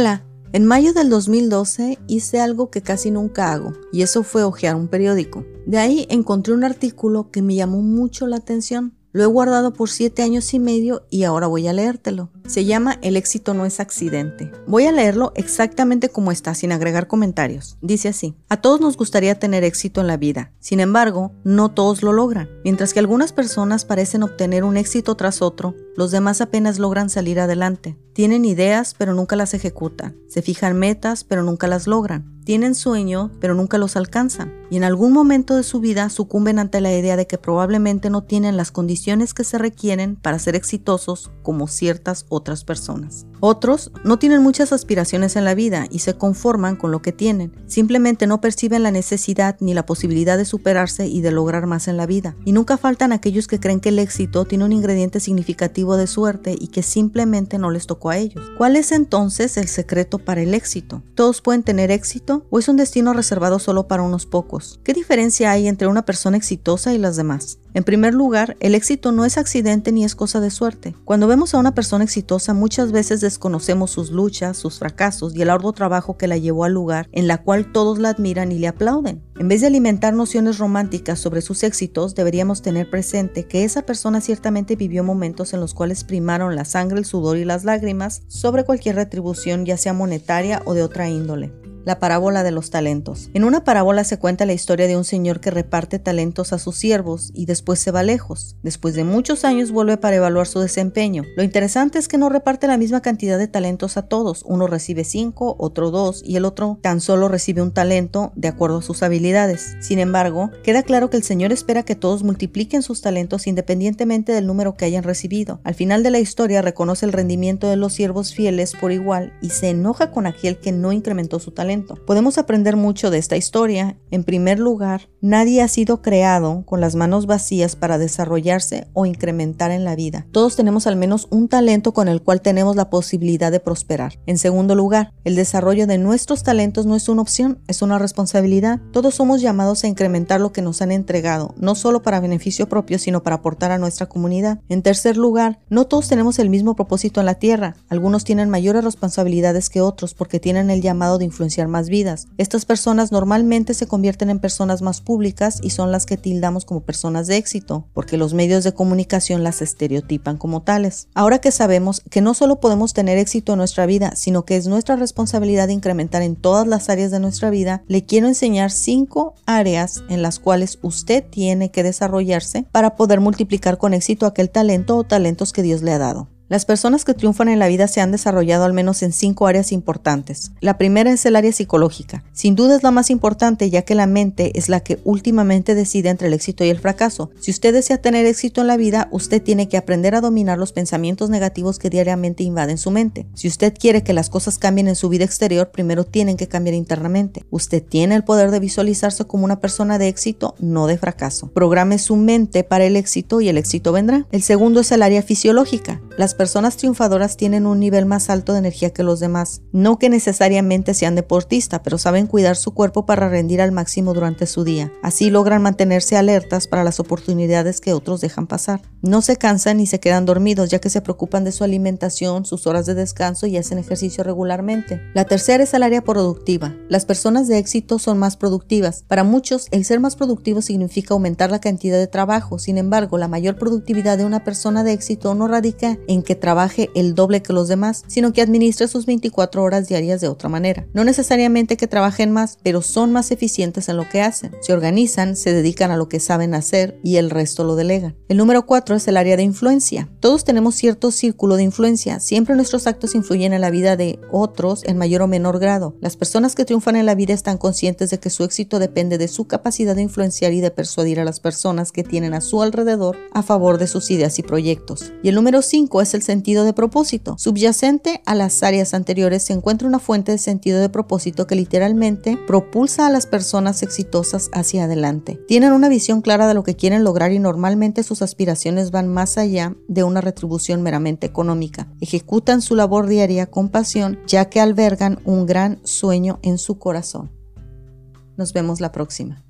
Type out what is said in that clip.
Hola, en mayo del 2012 hice algo que casi nunca hago, y eso fue hojear un periódico. De ahí encontré un artículo que me llamó mucho la atención. Lo he guardado por siete años y medio y ahora voy a leértelo. Se llama El éxito no es accidente. Voy a leerlo exactamente como está, sin agregar comentarios. Dice así, a todos nos gustaría tener éxito en la vida, sin embargo, no todos lo logran. Mientras que algunas personas parecen obtener un éxito tras otro, los demás apenas logran salir adelante. Tienen ideas, pero nunca las ejecutan. Se fijan metas, pero nunca las logran. Tienen sueños, pero nunca los alcanzan. Y en algún momento de su vida sucumben ante la idea de que probablemente no tienen las condiciones que se requieren para ser exitosos como ciertas otras personas. Otros no tienen muchas aspiraciones en la vida y se conforman con lo que tienen. Simplemente no perciben la necesidad ni la posibilidad de superarse y de lograr más en la vida. Y nunca faltan aquellos que creen que el éxito tiene un ingrediente significativo de suerte y que simplemente no les tocó a ellos. ¿Cuál es entonces el secreto para el éxito? ¿Todos pueden tener éxito o es un destino reservado solo para unos pocos? ¿Qué diferencia hay entre una persona exitosa y las demás? En primer lugar, el éxito no es accidente ni es cosa de suerte. Cuando vemos a una persona exitosa, muchas veces desconocemos sus luchas, sus fracasos y el arduo trabajo que la llevó al lugar en la cual todos la admiran y le aplauden. En vez de alimentar nociones románticas sobre sus éxitos, deberíamos tener presente que esa persona ciertamente vivió momentos en los cuales primaron la sangre, el sudor y las lágrimas sobre cualquier retribución, ya sea monetaria o de otra índole la parábola de los talentos. En una parábola se cuenta la historia de un señor que reparte talentos a sus siervos y después se va lejos. Después de muchos años vuelve para evaluar su desempeño. Lo interesante es que no reparte la misma cantidad de talentos a todos. Uno recibe cinco, otro dos y el otro tan solo recibe un talento de acuerdo a sus habilidades. Sin embargo, queda claro que el señor espera que todos multipliquen sus talentos independientemente del número que hayan recibido. Al final de la historia reconoce el rendimiento de los siervos fieles por igual y se enoja con aquel que no incrementó su talento Podemos aprender mucho de esta historia. En primer lugar, nadie ha sido creado con las manos vacías para desarrollarse o incrementar en la vida. Todos tenemos al menos un talento con el cual tenemos la posibilidad de prosperar. En segundo lugar, el desarrollo de nuestros talentos no es una opción, es una responsabilidad. Todos somos llamados a incrementar lo que nos han entregado, no solo para beneficio propio, sino para aportar a nuestra comunidad. En tercer lugar, no todos tenemos el mismo propósito en la tierra. Algunos tienen mayores responsabilidades que otros porque tienen el llamado de más vidas. Estas personas normalmente se convierten en personas más públicas y son las que tildamos como personas de éxito, porque los medios de comunicación las estereotipan como tales. Ahora que sabemos que no solo podemos tener éxito en nuestra vida, sino que es nuestra responsabilidad incrementar en todas las áreas de nuestra vida, le quiero enseñar cinco áreas en las cuales usted tiene que desarrollarse para poder multiplicar con éxito aquel talento o talentos que Dios le ha dado. Las personas que triunfan en la vida se han desarrollado al menos en cinco áreas importantes. La primera es el área psicológica. Sin duda es la más importante ya que la mente es la que últimamente decide entre el éxito y el fracaso. Si usted desea tener éxito en la vida, usted tiene que aprender a dominar los pensamientos negativos que diariamente invaden su mente. Si usted quiere que las cosas cambien en su vida exterior, primero tienen que cambiar internamente. Usted tiene el poder de visualizarse como una persona de éxito, no de fracaso. Programe su mente para el éxito y el éxito vendrá. El segundo es el área fisiológica. Las personas triunfadoras tienen un nivel más alto de energía que los demás. No que necesariamente sean deportistas, pero saben cuidar su cuerpo para rendir al máximo durante su día. Así logran mantenerse alertas para las oportunidades que otros dejan pasar. No se cansan ni se quedan dormidos, ya que se preocupan de su alimentación, sus horas de descanso y hacen ejercicio regularmente. La tercera es el área productiva. Las personas de éxito son más productivas. Para muchos, el ser más productivo significa aumentar la cantidad de trabajo. Sin embargo, la mayor productividad de una persona de éxito no radica en que trabaje el doble que los demás, sino que administre sus 24 horas diarias de otra manera. No necesariamente que trabajen más, pero son más eficientes en lo que hacen. Se organizan, se dedican a lo que saben hacer y el resto lo delegan. El número 4 es el área de influencia. Todos tenemos cierto círculo de influencia. Siempre nuestros actos influyen en la vida de otros en mayor o menor grado. Las personas que triunfan en la vida están conscientes de que su éxito depende de su capacidad de influenciar y de persuadir a las personas que tienen a su alrededor a favor de sus ideas y proyectos. Y el número 5 es sentido de propósito. Subyacente a las áreas anteriores se encuentra una fuente de sentido de propósito que literalmente propulsa a las personas exitosas hacia adelante. Tienen una visión clara de lo que quieren lograr y normalmente sus aspiraciones van más allá de una retribución meramente económica. Ejecutan su labor diaria con pasión ya que albergan un gran sueño en su corazón. Nos vemos la próxima.